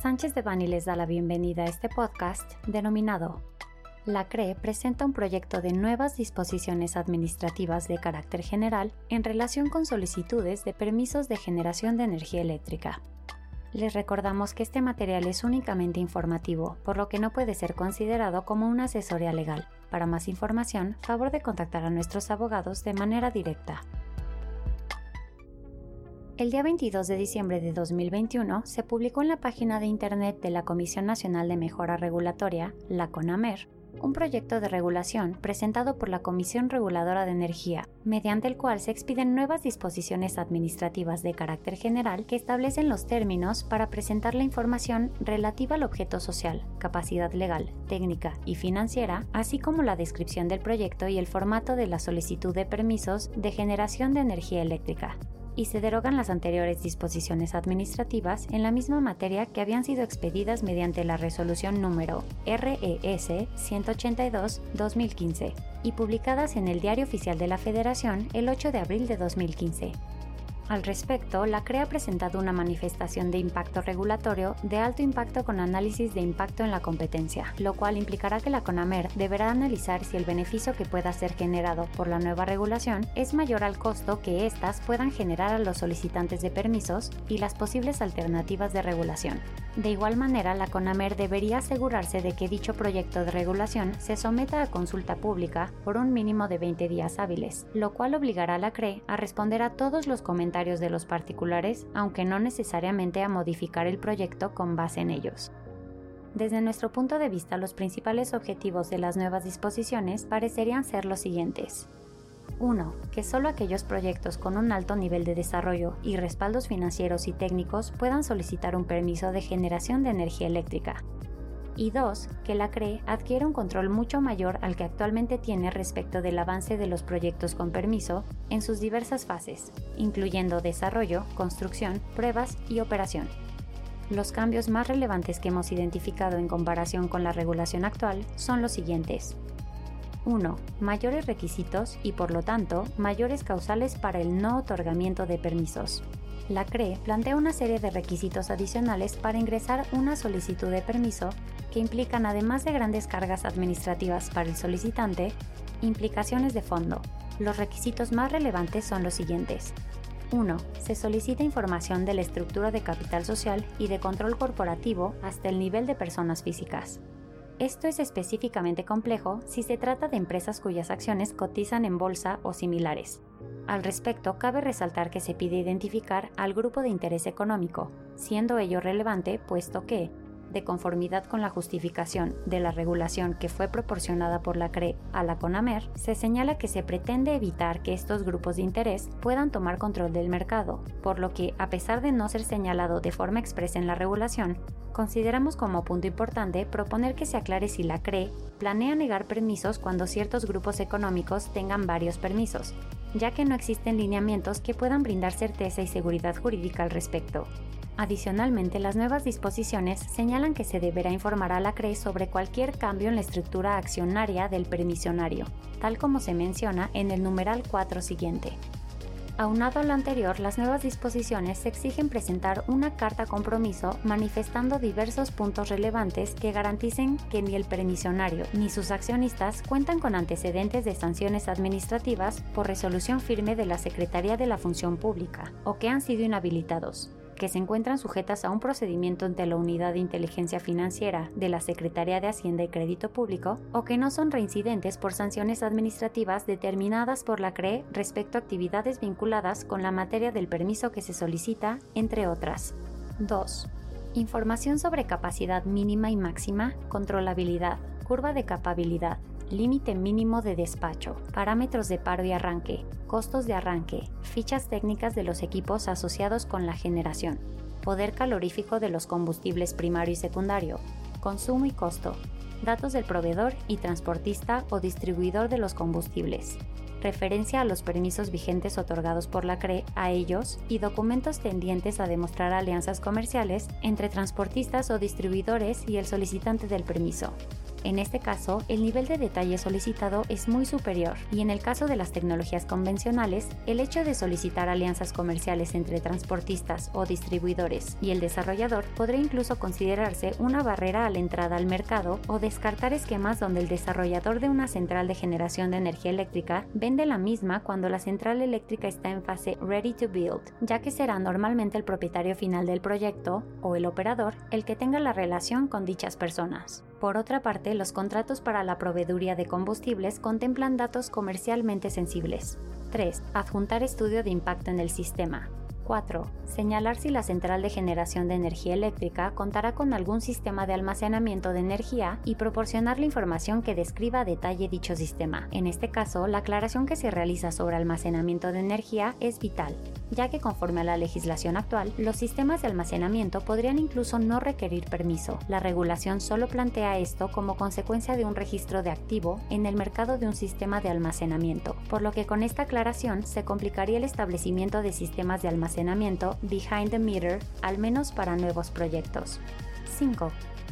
Sánchez de Bani les da la bienvenida a este podcast denominado La CRE presenta un proyecto de nuevas disposiciones administrativas de carácter general en relación con solicitudes de permisos de generación de energía eléctrica. Les recordamos que este material es únicamente informativo, por lo que no puede ser considerado como una asesoría legal. Para más información, favor de contactar a nuestros abogados de manera directa. El día 22 de diciembre de 2021 se publicó en la página de Internet de la Comisión Nacional de Mejora Regulatoria, la CONAMER, un proyecto de regulación presentado por la Comisión Reguladora de Energía, mediante el cual se expiden nuevas disposiciones administrativas de carácter general que establecen los términos para presentar la información relativa al objeto social, capacidad legal, técnica y financiera, así como la descripción del proyecto y el formato de la solicitud de permisos de generación de energía eléctrica, y se derogan las anteriores disposiciones administrativas en la misma materia que habían sido expedidas mediante la resolución número RES 182-2015 y publicadas en el Diario Oficial de la Federación el 8 de abril de 2015. Al respecto, la CRE ha presentado una manifestación de impacto regulatorio de alto impacto con análisis de impacto en la competencia, lo cual implicará que la CONAMER deberá analizar si el beneficio que pueda ser generado por la nueva regulación es mayor al costo que éstas puedan generar a los solicitantes de permisos y las posibles alternativas de regulación. De igual manera, la CONAMER debería asegurarse de que dicho proyecto de regulación se someta a consulta pública por un mínimo de 20 días hábiles, lo cual obligará a la CRE a responder a todos los comentarios de los particulares, aunque no necesariamente a modificar el proyecto con base en ellos. Desde nuestro punto de vista, los principales objetivos de las nuevas disposiciones parecerían ser los siguientes. 1. Que solo aquellos proyectos con un alto nivel de desarrollo y respaldos financieros y técnicos puedan solicitar un permiso de generación de energía eléctrica, y dos, que la CRE adquiera un control mucho mayor al que actualmente tiene respecto del avance de los proyectos con permiso en sus diversas fases, incluyendo desarrollo, construcción, pruebas y operación. Los cambios más relevantes que hemos identificado en comparación con la regulación actual son los siguientes. 1. Mayores requisitos y por lo tanto mayores causales para el no otorgamiento de permisos. La CRE plantea una serie de requisitos adicionales para ingresar una solicitud de permiso que implican, además de grandes cargas administrativas para el solicitante, implicaciones de fondo. Los requisitos más relevantes son los siguientes. 1. Se solicita información de la estructura de capital social y de control corporativo hasta el nivel de personas físicas. Esto es específicamente complejo si se trata de empresas cuyas acciones cotizan en bolsa o similares. Al respecto, cabe resaltar que se pide identificar al grupo de interés económico, siendo ello relevante puesto que, de conformidad con la justificación de la regulación que fue proporcionada por la CRE a la CONAMER, se señala que se pretende evitar que estos grupos de interés puedan tomar control del mercado, por lo que, a pesar de no ser señalado de forma expresa en la regulación, consideramos como punto importante proponer que se aclare si la CRE planea negar permisos cuando ciertos grupos económicos tengan varios permisos, ya que no existen lineamientos que puedan brindar certeza y seguridad jurídica al respecto. Adicionalmente, las nuevas disposiciones señalan que se deberá informar a la CRE sobre cualquier cambio en la estructura accionaria del permisionario, tal como se menciona en el numeral 4 siguiente. Aunado a lo anterior, las nuevas disposiciones exigen presentar una carta compromiso manifestando diversos puntos relevantes que garanticen que ni el permisionario ni sus accionistas cuentan con antecedentes de sanciones administrativas por resolución firme de la Secretaría de la Función Pública o que han sido inhabilitados que se encuentran sujetas a un procedimiento ante la Unidad de Inteligencia Financiera de la Secretaría de Hacienda y Crédito Público o que no son reincidentes por sanciones administrativas determinadas por la CRE respecto a actividades vinculadas con la materia del permiso que se solicita, entre otras. 2. Información sobre capacidad mínima y máxima, controlabilidad, curva de capabilidad, límite mínimo de despacho, parámetros de paro y arranque, costos de arranque, fichas técnicas de los equipos asociados con la generación, poder calorífico de los combustibles primario y secundario, consumo y costo, datos del proveedor y transportista o distribuidor de los combustibles, referencia a los permisos vigentes otorgados por la CRE a ellos y documentos tendientes a demostrar alianzas comerciales entre transportistas o distribuidores y el solicitante del permiso En este caso, el nivel de detalle solicitado es muy superior y en el caso de las tecnologías convencionales, el hecho de solicitar alianzas comerciales entre transportistas o distribuidores y el desarrollador podría incluso considerarse una barrera a la entrada al mercado o descartar esquemas donde el desarrollador de una central de generación de energía eléctrica vende la misma cuando la central eléctrica está en fase ready to build, ya que será normalmente el propietario final del proyecto o el operador el que tenga la relación con dichas personas. Por otra parte, los contratos para la proveeduría de combustibles contemplan datos comercialmente sensibles. 3. Adjuntar estudio de impacto en el sistema. 4. Señalar si la central de generación de energía eléctrica contará con algún sistema de almacenamiento de energía y proporcionar la información que describa a detalle dicho sistema. En este caso, la aclaración que se realiza sobre almacenamiento de energía es vital, ya que conforme a la legislación actual, los sistemas de almacenamiento podrían incluso no requerir permiso. La regulación solo plantea esto como consecuencia de un registro de activo en el mercado de un sistema de almacenamiento, por lo que con esta aclaración se complicaría el establecimiento de sistemas de almacenamiento behind the meter, al menos para nuevos proyectos. 5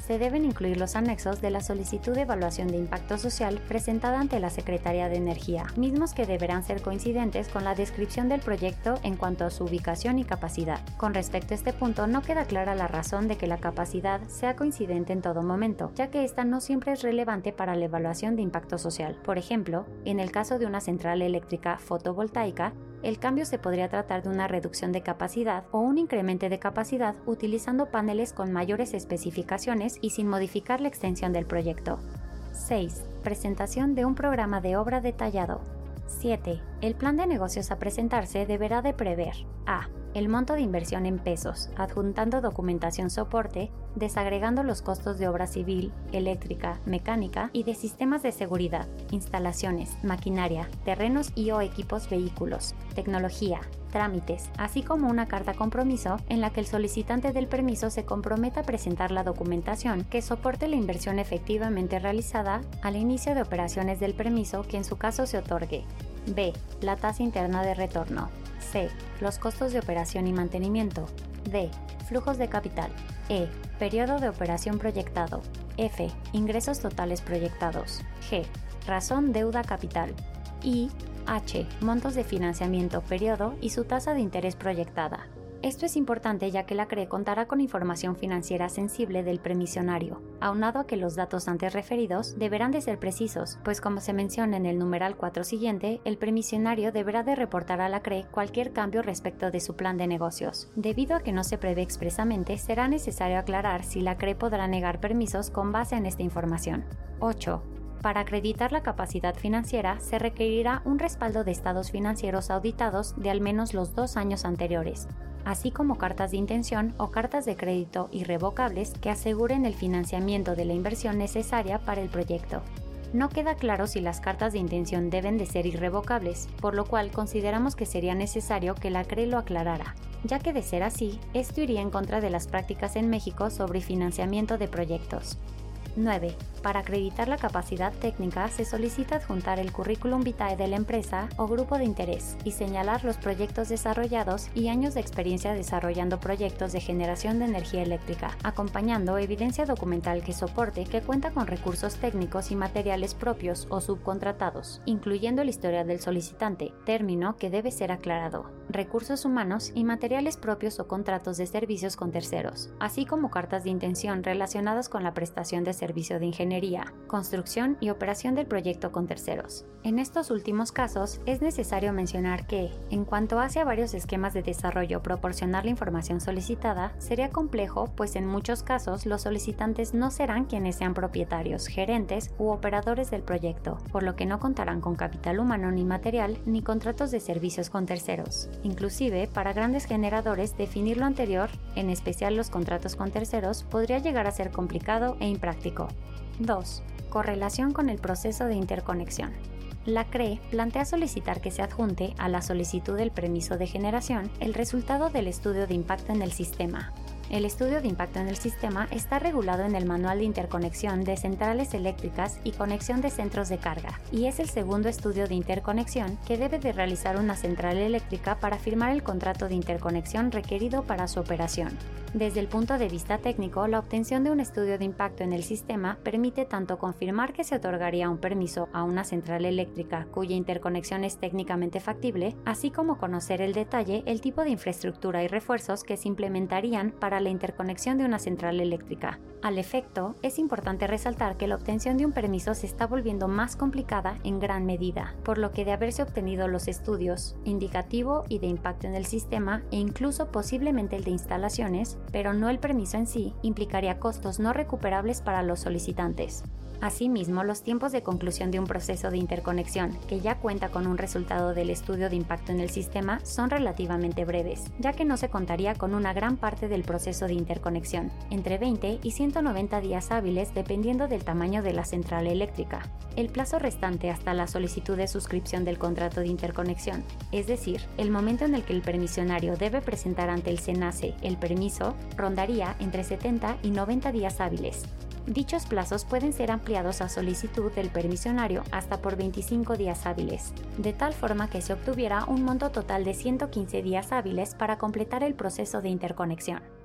se deben incluir los anexos de la solicitud de evaluación de impacto social presentada ante la Secretaría de Energía, mismos que deberán ser coincidentes con la descripción del proyecto en cuanto a su ubicación y capacidad. Con respecto a este punto, no queda clara la razón de que la capacidad sea coincidente en todo momento, ya que esta no siempre es relevante para la evaluación de impacto social. Por ejemplo, en el caso de una central eléctrica fotovoltaica, el cambio se podría tratar de una reducción de capacidad o un incremento de capacidad utilizando paneles con mayores especificaciones y sin modificar la extensión del proyecto. 6. Presentación de un programa de obra detallado. 7. El plan de negocios a presentarse deberá de prever a. El monto de inversión en pesos, adjuntando documentación soporte, desagregando los costos de obra civil, eléctrica, mecánica y de sistemas de seguridad, instalaciones, maquinaria, terrenos y o equipos vehículos, tecnología, trámites, así como una carta compromiso en la que el solicitante del permiso se comprometa a presentar la documentación que soporte la inversión efectivamente realizada al inicio de operaciones del permiso que en su caso se otorgue. B. La tasa interna de retorno. C. Los costos de operación y mantenimiento. D. Flujos de capital. E. Periodo de operación proyectado. F. Ingresos totales proyectados. G. Razón deuda capital. I. H. Montos de financiamiento periodo y su tasa de interés proyectada. Esto es importante ya que la CRE contará con información financiera sensible del premisionario, aunado a que los datos antes referidos deberán de ser precisos, pues como se menciona en el numeral 4 siguiente, el premisionario deberá de reportar a la CRE cualquier cambio respecto de su plan de negocios. Debido a que no se prevé expresamente, será necesario aclarar si la CRE podrá negar permisos con base en esta información. 8. Para acreditar la capacidad financiera se requerirá un respaldo de estados financieros auditados de al menos los dos años anteriores, así como cartas de intención o cartas de crédito irrevocables que aseguren el financiamiento de la inversión necesaria para el proyecto. No queda claro si las cartas de intención deben de ser irrevocables, por lo cual consideramos que sería necesario que la CRE lo aclarara, ya que de ser así, esto iría en contra de las prácticas en México sobre financiamiento de proyectos. 9. Para acreditar la capacidad técnica se solicita adjuntar el currículum vitae de la empresa o grupo de interés y señalar los proyectos desarrollados y años de experiencia desarrollando proyectos de generación de energía eléctrica, acompañando evidencia documental que soporte que cuenta con recursos técnicos y materiales propios o subcontratados, incluyendo el historial del solicitante, término que debe ser aclarado, recursos humanos y materiales propios o contratos de servicios con terceros, así como cartas de intención relacionadas con la prestación de servicio de ingeniería, construcción y operación del proyecto con terceros. En estos últimos casos, es necesario mencionar que, en cuanto hace a varios esquemas de desarrollo proporcionar la información solicitada, sería complejo, pues en muchos casos los solicitantes no serán quienes sean propietarios, gerentes u operadores del proyecto, por lo que no contarán con capital humano ni material ni contratos de servicios con terceros. Inclusive, para grandes generadores, definir lo anterior, en especial los contratos con terceros, podría llegar a ser complicado e impráctico 2. Correlación con el proceso de interconexión. La CRE plantea solicitar que se adjunte a la solicitud del permiso de generación el resultado del estudio de impacto en el sistema, El estudio de impacto en el sistema está regulado en el Manual de Interconexión de Centrales Eléctricas y Conexión de Centros de Carga, y es el segundo estudio de interconexión que debe de realizar una central eléctrica para firmar el contrato de interconexión requerido para su operación. Desde el punto de vista técnico, la obtención de un estudio de impacto en el sistema permite tanto confirmar que se otorgaría un permiso a una central eléctrica cuya interconexión es técnicamente factible, así como conocer el detalle, el tipo de infraestructura y refuerzos que se implementarían para la interconexión de una central eléctrica. Al efecto, es importante resaltar que la obtención de un permiso se está volviendo más complicada en gran medida, por lo que de haberse obtenido los estudios indicativo y de impacto en el sistema e incluso posiblemente el de instalaciones, pero no el permiso en sí, implicaría costos no recuperables para los solicitantes. Asimismo, los tiempos de conclusión de un proceso de interconexión, que ya cuenta con un resultado del estudio de impacto en el sistema, son relativamente breves, ya que no se contaría con una gran parte del proceso de interconexión, entre 20 y 190 días hábiles dependiendo del tamaño de la central eléctrica. El plazo restante hasta la solicitud de suscripción del contrato de interconexión, es decir, el momento en el que el permisionario debe presentar ante el SENACE el permiso, rondaría entre 70 y 90 días hábiles, Dichos plazos pueden ser ampliados a solicitud del permisionario hasta por 25 días hábiles, de tal forma que se obtuviera un monto total de 115 días hábiles para completar el proceso de interconexión.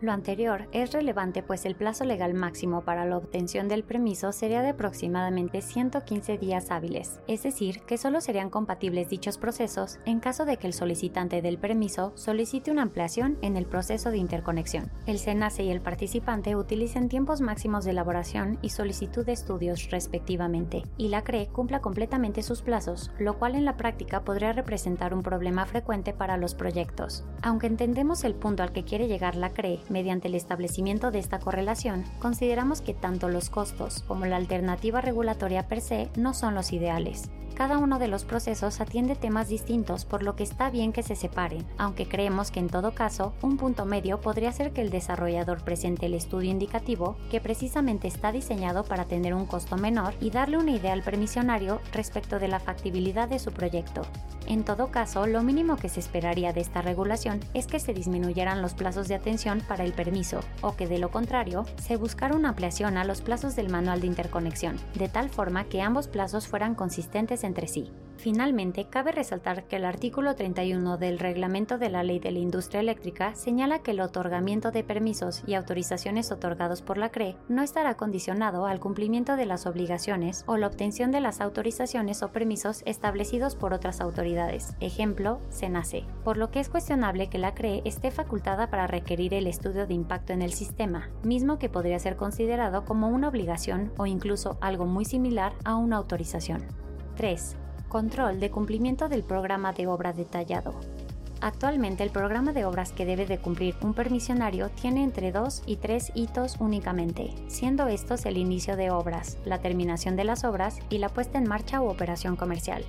Lo anterior es relevante pues el plazo legal máximo para la obtención del permiso sería de aproximadamente 115 días hábiles, es decir, que solo serían compatibles dichos procesos en caso de que el solicitante del permiso solicite una ampliación en el proceso de interconexión. El SENACE y el participante utilicen tiempos máximos de elaboración y solicitud de estudios respectivamente, y la CRE cumpla completamente sus plazos, lo cual en la práctica podría representar un problema frecuente para los proyectos. Aunque entendemos el punto al que quiere llegar la CRE mediante el establecimiento de esta correlación, consideramos que tanto los costos como la alternativa regulatoria per se no son los ideales cada uno de los procesos atiende temas distintos, por lo que está bien que se separen, aunque creemos que en todo caso, un punto medio podría ser que el desarrollador presente el estudio indicativo, que precisamente está diseñado para tener un costo menor y darle una idea al permisionario respecto de la factibilidad de su proyecto. En todo caso, lo mínimo que se esperaría de esta regulación es que se disminuyeran los plazos de atención para el permiso, o que de lo contrario, se buscara una ampliación a los plazos del manual de interconexión, de tal forma que ambos plazos fueran consistentes entre sí. Finalmente, cabe resaltar que el artículo 31 del Reglamento de la Ley de la Industria Eléctrica señala que el otorgamiento de permisos y autorizaciones otorgados por la CRE no estará condicionado al cumplimiento de las obligaciones o la obtención de las autorizaciones o permisos establecidos por otras autoridades, ejemplo, SENACE, por lo que es cuestionable que la CRE esté facultada para requerir el estudio de impacto en el sistema, mismo que podría ser considerado como una obligación o incluso algo muy similar a una autorización. 3. Control de cumplimiento del programa de obra detallado. Actualmente el programa de obras que debe de cumplir un permisionario tiene entre 2 y 3 hitos únicamente, siendo estos el inicio de obras, la terminación de las obras y la puesta en marcha u operación comercial.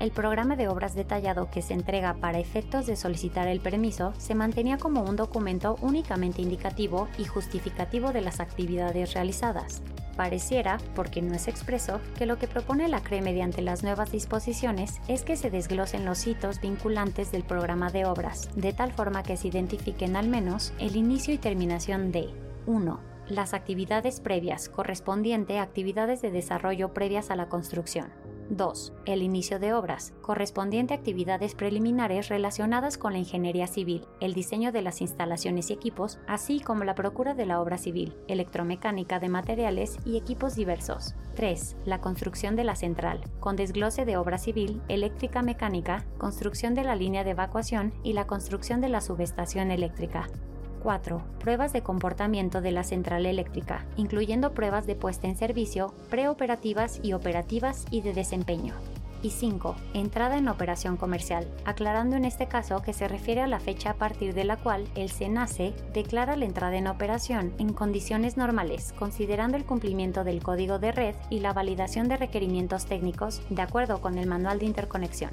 El programa de obras detallado que se entrega para efectos de solicitar el permiso se mantenía como un documento únicamente indicativo y justificativo de las actividades realizadas, Pareciera, porque no es expreso, que lo que propone la CRE mediante las nuevas disposiciones es que se desglosen los hitos vinculantes del programa de obras, de tal forma que se identifiquen al menos el inicio y terminación de 1. Las actividades previas, correspondiente a actividades de desarrollo previas a la construcción. 2. El inicio de obras, correspondiente a actividades preliminares relacionadas con la ingeniería civil, el diseño de las instalaciones y equipos, así como la procura de la obra civil, electromecánica de materiales y equipos diversos. 3. La construcción de la central, con desglose de obra civil, eléctrica mecánica, construcción de la línea de evacuación y la construcción de la subestación eléctrica. 4. Pruebas de comportamiento de la central eléctrica, incluyendo pruebas de puesta en servicio, preoperativas y operativas y de desempeño. Y 5. Entrada en operación comercial, aclarando en este caso que se refiere a la fecha a partir de la cual el SENACE declara la entrada en operación en condiciones normales, considerando el cumplimiento del código de red y la validación de requerimientos técnicos de acuerdo con el manual de interconexión.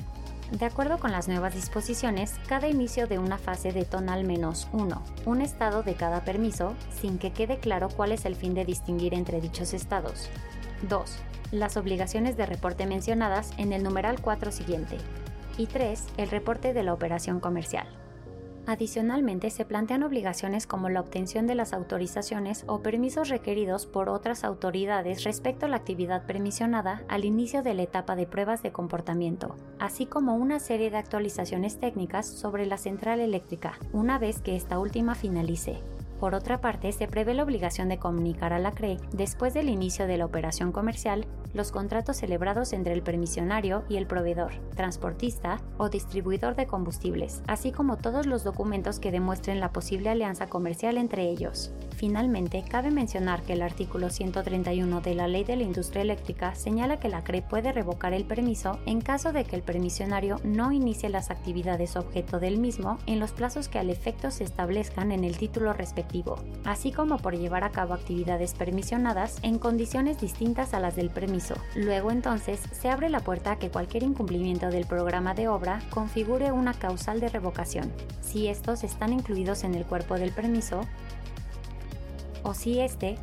De acuerdo con las nuevas disposiciones, cada inicio de una fase detona al menos 1. Un estado de cada permiso, sin que quede claro cuál es el fin de distinguir entre dichos estados. 2. Las obligaciones de reporte mencionadas en el numeral 4 siguiente. Y 3. El reporte de la operación comercial. Adicionalmente, se plantean obligaciones como la obtención de las autorizaciones o permisos requeridos por otras autoridades respecto a la actividad permisionada al inicio de la etapa de pruebas de comportamiento, así como una serie de actualizaciones técnicas sobre la central eléctrica, una vez que esta última finalice. Por otra parte, se prevé la obligación de comunicar a la CRE, después del inicio de la operación comercial, los contratos celebrados entre el permisionario y el proveedor, transportista o distribuidor de combustibles, así como todos los documentos que demuestren la posible alianza comercial entre ellos. Finalmente, cabe mencionar que el artículo 131 de la Ley de la Industria Eléctrica señala que la CRE puede revocar el permiso en caso de que el permisionario no inicie las actividades objeto del mismo en los plazos que al efecto se establezcan en el título respectivo, así como por llevar a cabo actividades permisionadas en condiciones distintas a las del permiso Luego entonces se abre la puerta a que cualquier incumplimiento del programa de obra configure una causal de revocación, si estos están incluidos en el cuerpo del permiso o si este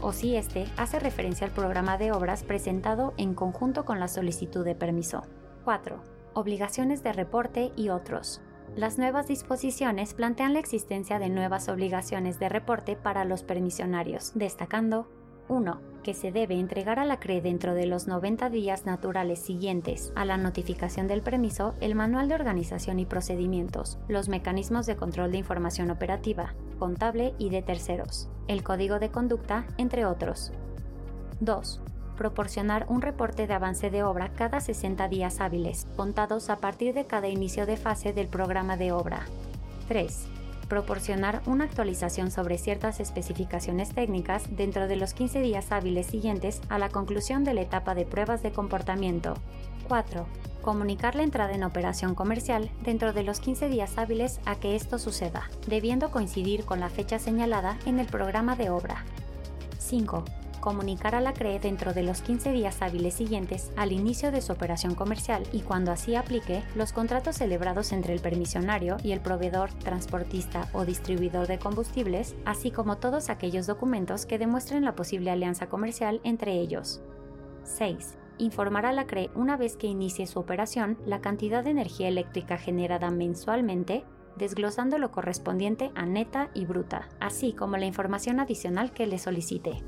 o si este hace referencia al programa de obras presentado en conjunto con la solicitud de permiso. 4. Obligaciones de reporte y otros. Las nuevas disposiciones plantean la existencia de nuevas obligaciones de reporte para los permisionarios, destacando 1 que se debe entregar a la CRE dentro de los 90 días naturales siguientes a la notificación del permiso el manual de organización y procedimientos, los mecanismos de control de información operativa, contable y de terceros, el código de conducta, entre otros. 2. Proporcionar un reporte de avance de obra cada 60 días hábiles, contados a partir de cada inicio de fase del programa de obra. 3 proporcionar una actualización sobre ciertas especificaciones técnicas dentro de los 15 días hábiles siguientes a la conclusión de la etapa de pruebas de comportamiento. 4. Comunicar la entrada en operación comercial dentro de los 15 días hábiles a que esto suceda, debiendo coincidir con la fecha señalada en el programa de obra. 5 comunicar a la CRE dentro de los 15 días hábiles siguientes al inicio de su operación comercial y cuando así aplique, los contratos celebrados entre el permisionario y el proveedor, transportista o distribuidor de combustibles, así como todos aquellos documentos que demuestren la posible alianza comercial entre ellos. 6 informar a la CRE una vez que inicie su operación la cantidad de energía eléctrica generada mensualmente, desglosando lo correspondiente a neta y bruta, así como la información adicional que le solicite.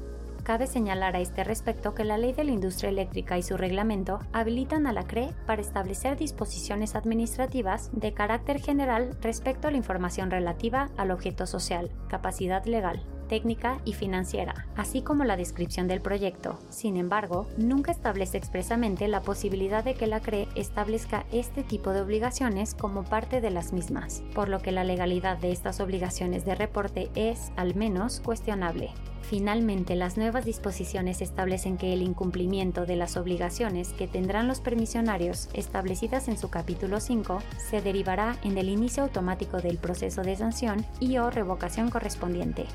Cabe señalar a este respecto que la Ley de la Industria Eléctrica y su reglamento habilitan a la CRE para establecer disposiciones administrativas de carácter general respecto a la información relativa al objeto social, capacidad legal, técnica y financiera, así como la descripción del proyecto. Sin embargo, nunca establece expresamente la posibilidad de que la CRE establezca este tipo de obligaciones como parte de las mismas, por lo que la legalidad de estas obligaciones de reporte es, al menos, cuestionable. Finalmente, las nuevas disposiciones establecen que el incumplimiento de las obligaciones que tendrán los permisionarios establecidas en su capítulo 5 se derivará en el inicio automático del proceso de sanción y o revocación correspondiente.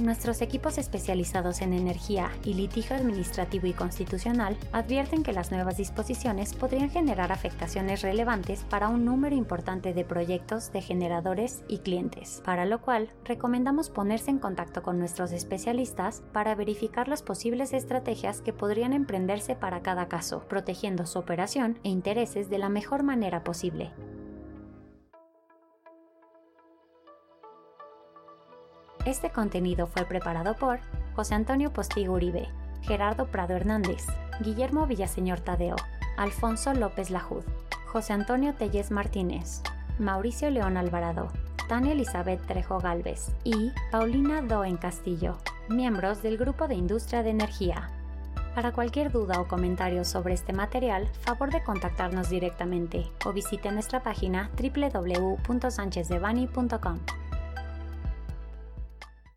Nuestros equipos especializados en energía y litigio administrativo y constitucional advierten que las nuevas disposiciones podrían generar afectaciones relevantes para un número importante de proyectos de generadores y clientes, para lo cual recomendamos ponerse en contacto con nuestros especialistas para verificar las posibles estrategias que podrían emprenderse para cada caso, protegiendo su operación e intereses de la mejor manera posible. Este contenido fue preparado por José Antonio Postigo Uribe, Gerardo Prado Hernández, Guillermo Villaseñor Tadeo, Alfonso López Lajud, José Antonio Telles Martínez, Mauricio León Alvarado, Tania Elizabeth Trejo Galvez y Paulina Doen Castillo, miembros del Grupo de Industria de Energía. Para cualquier duda o comentario sobre este material, favor de contactarnos directamente o visite nuestra página www.sanchezdevani.com.